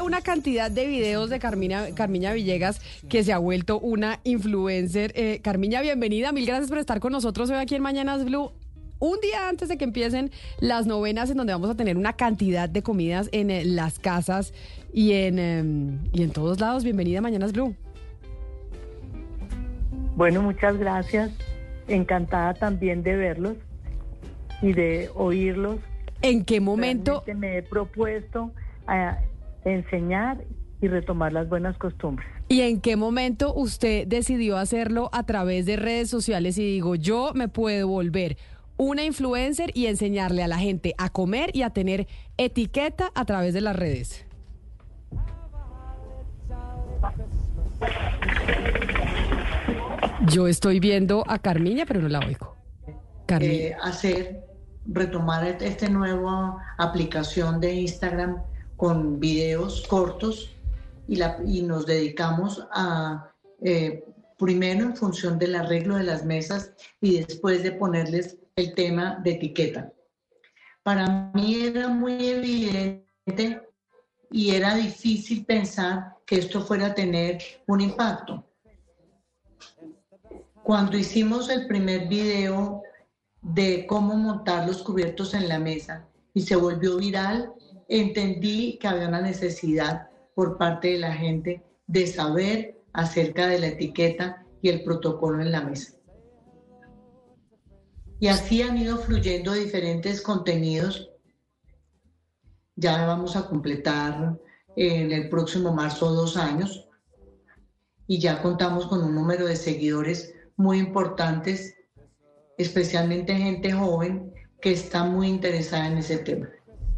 ve una cantidad de videos de Carmina, Carmiña Villegas que se ha vuelto una influencer. Eh, Carmiña, bienvenida. Mil gracias por estar con nosotros hoy aquí en Mañanas Blue. Un día antes de que empiecen las novenas en donde vamos a tener una cantidad de comidas en eh, las casas y en, em, y en todos lados. Bienvenida a Mañanas Blue. Bueno, muchas gracias. Encantada también de verlos y de oírlos. ¿En qué momento? Realmente me he propuesto a enseñar y retomar las buenas costumbres. ¿Y en qué momento usted decidió hacerlo a través de redes sociales y digo, yo me puedo volver una influencer y enseñarle a la gente a comer y a tener etiqueta a través de las redes? Yo estoy viendo a Carmiña, pero no la oigo. Carmiña. eh, hacer, retomar et- esta nueva aplicación de Instagram con videos cortos y, la, y nos dedicamos a, eh, primero en función del arreglo de las mesas y después de ponerles el tema de etiqueta. Para mí era muy evidente y era difícil pensar que esto fuera a tener un impacto. Cuando hicimos el primer video de cómo montar los cubiertos en la mesa y se volvió viral, entendí que había una necesidad por parte de la gente de saber acerca de la etiqueta y el protocolo en la mesa. Y así han ido fluyendo diferentes contenidos. Ya vamos a completar en el próximo marzo dos años y ya contamos con un número de seguidores muy importantes, especialmente gente joven que está muy interesada en ese tema.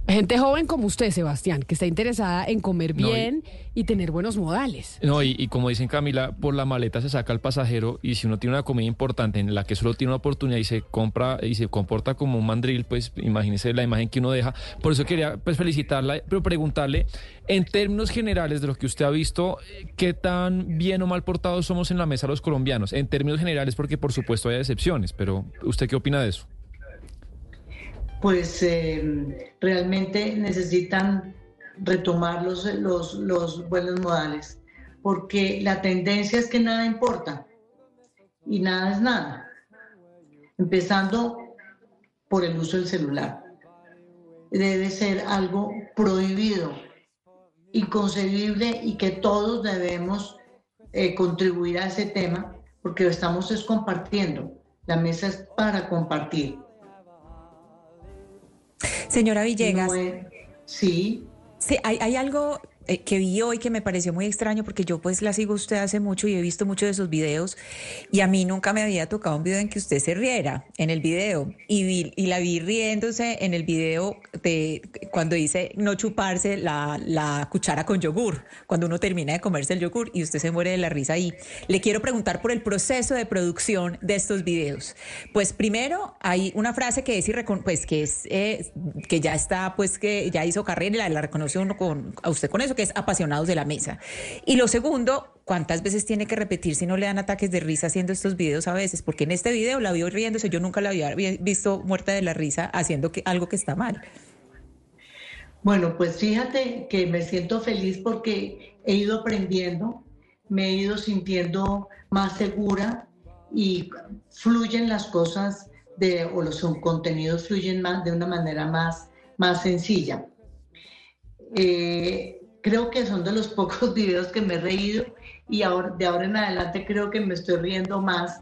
Gente joven como usted, Sebastián, que está interesada en comer No, y- bien y tener buenos modales. No, y, y como dicen Camila, por la maleta se saca el pasajero y si uno tiene una comida importante en la que solo tiene una oportunidad y se compra y se comporta como un mandril, pues imagínese la imagen que uno deja. Por eso quería pues felicitarla, pero preguntarle en términos generales de lo que usted ha visto, eh, qué tan bien o mal portados somos en la mesa los colombianos, en términos generales, porque por supuesto hay excepciones, pero ¿usted qué opina de eso? Pues eh, realmente necesitan retomar los, los, los buenos modales, porque la tendencia es que nada importa y nada es nada, empezando por el uso del celular. Debe ser algo prohibido, inconcebible y que todos debemos eh, contribuir a ese tema porque lo estamos es compartiendo. La mesa es para compartir. Señora Villegas, No es- sí, sí, hay, hay algo eh, que vi hoy que me pareció muy extraño porque yo pues la sigo usted hace mucho y he visto muchos de sus videos y a mí nunca me había tocado un video en que usted se riera en el video y, vi- y la vi riéndose en el video de cuando dice no chuparse la, la cuchara con yogur, cuando uno termina de comerse el yogur y usted se muere de la risa ahí. Le quiero preguntar por el proceso de producción de estos videos. Pues primero hay una frase que es pues que es eh, que ya está pues que ya hizo carrera y la, la reconoce uno con a usted con eso que apasionados de la mesa. Y lo segundo, ¿cuántas veces tiene que repetir si no le dan ataques de risa haciendo estos videos a veces? Porque en este video la vio riéndose, yo nunca la había vi- visto muerta de la risa haciendo que, algo que está mal. Bueno, pues fíjate que me siento feliz porque he ido aprendiendo, me he ido sintiendo más segura y fluyen las cosas de, o los contenidos fluyen más de una manera más, más sencilla. Eh, creo que son de los pocos videos que me he reído y ahora, de ahora en adelante creo que me estoy riendo más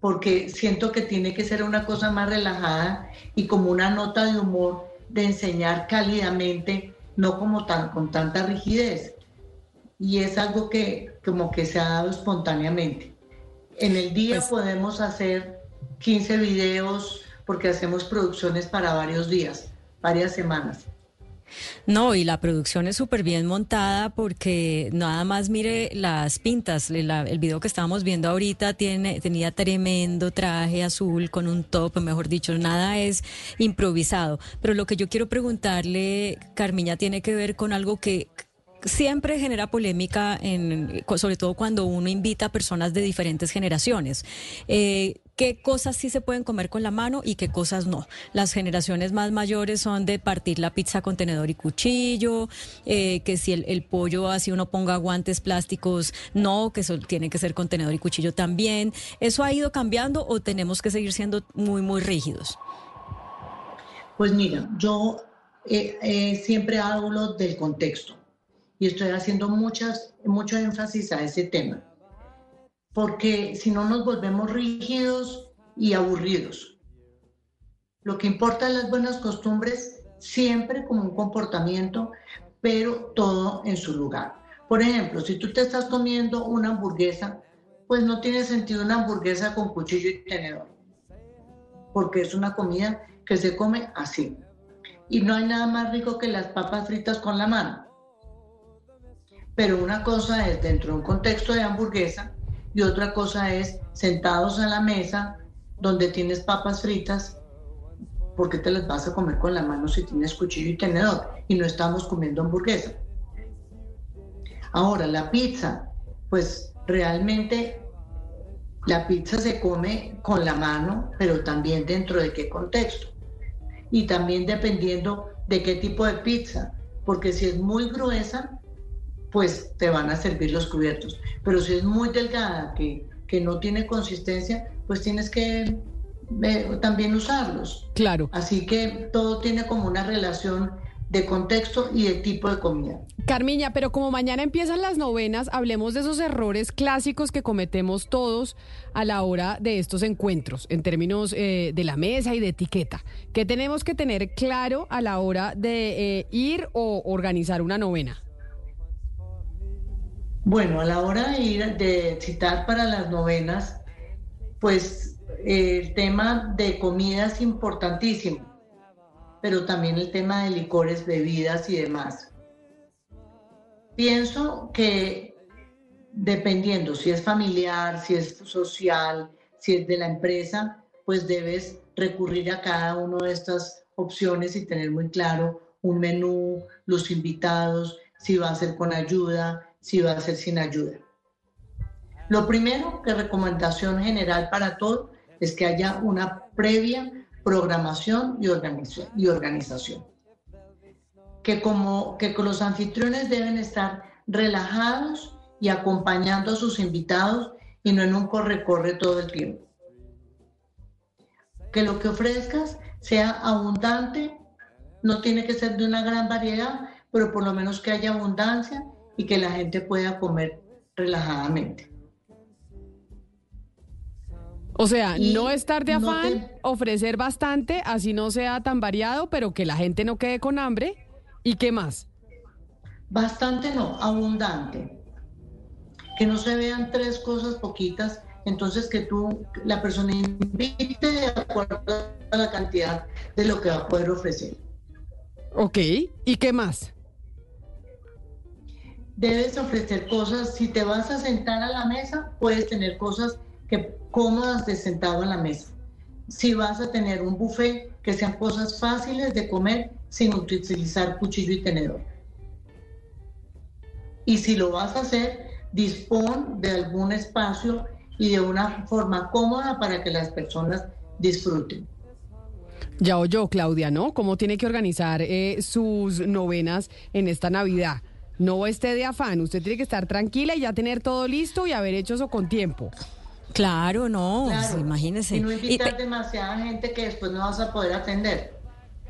porque siento que tiene que ser una cosa más relajada y como una nota de humor de enseñar cálidamente, no como tan con tanta rigidez. Y es algo que como que se ha dado espontáneamente. En el día Pues- podemos hacer 15 videos porque hacemos producciones para varios días, varias semanas. No, y la producción es súper bien montada porque nada más mire las pintas. La- el video que estábamos viendo ahorita tiene, tenía tremendo traje azul con un top, mejor dicho, nada es improvisado. Pero lo que yo quiero preguntarle, Carmiña, tiene que ver con algo que siempre genera polémica, en, sobre todo cuando uno invita a personas de diferentes generaciones. Eh, qué cosas sí se pueden comer con la mano y qué cosas no. Las generaciones más mayores son de partir la pizza con tenedor y cuchillo, eh, que si el, pollo así uno ponga guantes plásticos, no, que tiene que ser con tenedor y cuchillo también. ¿Eso ha ido cambiando o tenemos que seguir siendo muy, muy rígidos? Pues mira, yo eh, eh, siempre hablo del contexto y estoy haciendo muchas, mucho énfasis a ese tema porque si no nos volvemos rígidos y aburridos. Lo que importa es las buenas costumbres, siempre como un comportamiento, pero todo en su lugar. Por ejemplo, si tú te estás comiendo una hamburguesa, pues no tiene sentido una hamburguesa con cuchillo y tenedor, porque es una comida que se come así. Y no hay nada más rico que las papas fritas con la mano. Pero una cosa es dentro de un contexto de hamburguesa y otra cosa es sentados a la mesa donde tienes papas fritas, porque te las vas a comer con la mano si tienes cuchillo y tenedor y no estamos comiendo hamburguesa. Ahora, la pizza, pues realmente la pizza se come con la mano, pero también dentro de qué contexto. Y también dependiendo de qué tipo de pizza, porque si es muy gruesa, pues te van a servir los cubiertos. Pero si es muy delgada, que, que no tiene consistencia, pues tienes que eh, también usarlos. Claro. Así que todo tiene como una relación de contexto y de tipo de comida. Carmiña, pero como mañana empiezan las novenas, hablemos de esos errores clásicos que cometemos todos a la hora de estos encuentros, en términos eh, de la mesa y de etiqueta. ¿Qué tenemos que tener claro a la hora de eh, ir o organizar una novena? Bueno, a la hora de ir de citar para las novenas, pues el tema de comida es importantísimo, pero también el tema de licores, bebidas y demás. Pienso que dependiendo si es familiar, si es social, si es de la empresa, pues debes recurrir a cada una de estas opciones y tener muy claro un menú, los invitados, si va a ser con ayuda, si va a ser sin ayuda. Lo primero, que recomendación general para todo, es que haya una previa programación y, organización. Que como que los anfitriones deben estar relajados y acompañando a sus invitados y no en un corre-corre todo el tiempo. Que lo que ofrezcas sea abundante, no tiene que ser de una gran variedad, pero por lo menos que haya abundancia y que la gente pueda comer relajadamente. O sea, no estar de afán, ofrecer bastante, así no sea tan variado, pero que la gente no quede con hambre. ¿Y qué más? Bastante no, abundante. Que no se vean tres cosas poquitas, entonces que tú, la persona invite de acuerdo a la cantidad de lo que va a poder ofrecer. Ok, ¿y qué más? Debes ofrecer cosas, si te vas a sentar a la mesa, puedes tener cosas que cómodas de sentado a la mesa. Si vas a tener un buffet, que sean cosas fáciles de comer sin utilizar cuchillo y tenedor. Y si lo vas a hacer, dispón de algún espacio y de una forma cómoda para que las personas disfruten. Ya oyó, Claudia, ¿no? ¿Cómo tiene que organizar eh, sus novenas en esta Navidad? No esté de afán, usted tiene que estar tranquila y ya tener todo listo y haber hecho eso con tiempo. Claro, no, pues, imagínese. Y no invitar demasiada gente que después no vas a poder atender.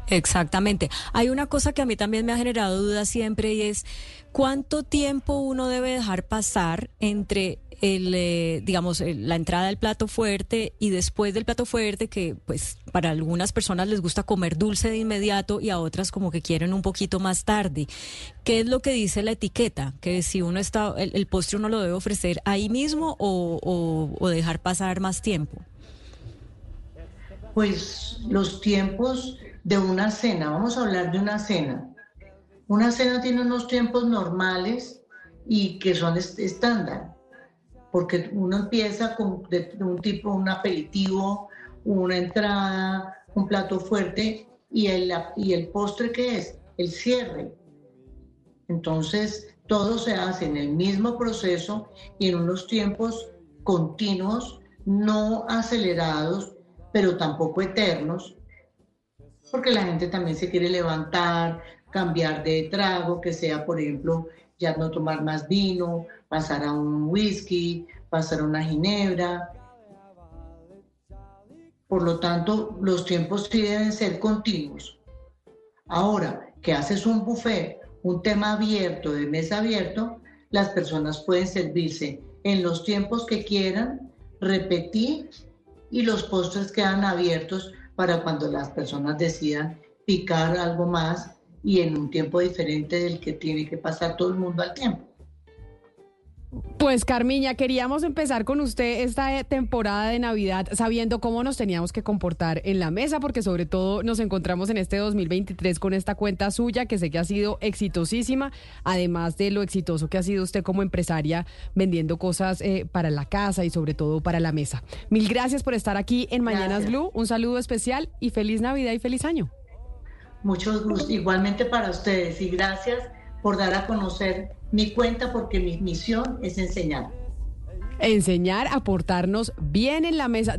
Exactamente. Hay una cosa que a mí también me ha generado dudas siempre y es cuánto tiempo uno debe dejar pasar entre el, eh, digamos, la entrada del plato fuerte y después del plato fuerte, que pues para algunas personas les gusta comer dulce de inmediato y a otras como que quieren un poquito más tarde. ¿Qué es lo que dice la etiqueta? Que si uno está, el, postre uno lo debe ofrecer ahí mismo o, o dejar pasar más tiempo. Pues los tiempos de una cena, vamos a hablar de una cena. Una cena tiene unos tiempos normales y que son estándar porque uno empieza con un tipo, un aperitivo, una entrada, un plato fuerte y el, y el postre que es el cierre. Entonces, todo se hace en el mismo proceso y en unos tiempos continuos no acelerados, pero tampoco eternos, porque la gente también se quiere levantar, cambiar de trago, que sea, por ejemplo, ya no tomar más vino, pasar a un whisky, pasar a una ginebra. Por lo tanto, los tiempos sí deben ser continuos. Ahora, que haces un buffet, un tema abierto, de mesa abierto, las personas pueden servirse en los tiempos que quieran, repetir y los postres quedan abiertos para cuando las personas decidan picar algo más y en un tiempo diferente del que tiene que pasar todo el mundo al tiempo. Pues Carmiña, queríamos empezar con usted esta temporada de Navidad sabiendo cómo nos teníamos que comportar en la mesa, porque sobre todo nos encontramos en este 2023 con esta cuenta suya que sé que ha sido exitosísima, además de lo exitoso que ha sido usted como empresaria vendiendo cosas eh, para la casa y sobre todo para la mesa. Mil gracias por estar aquí en Mañanas Blue, un saludo especial y feliz Navidad y feliz año. Muchos gustos, igualmente para ustedes y gracias por dar a conocer mi cuenta porque mi misión es enseñar. Enseñar, aportarnos bien en la mesa.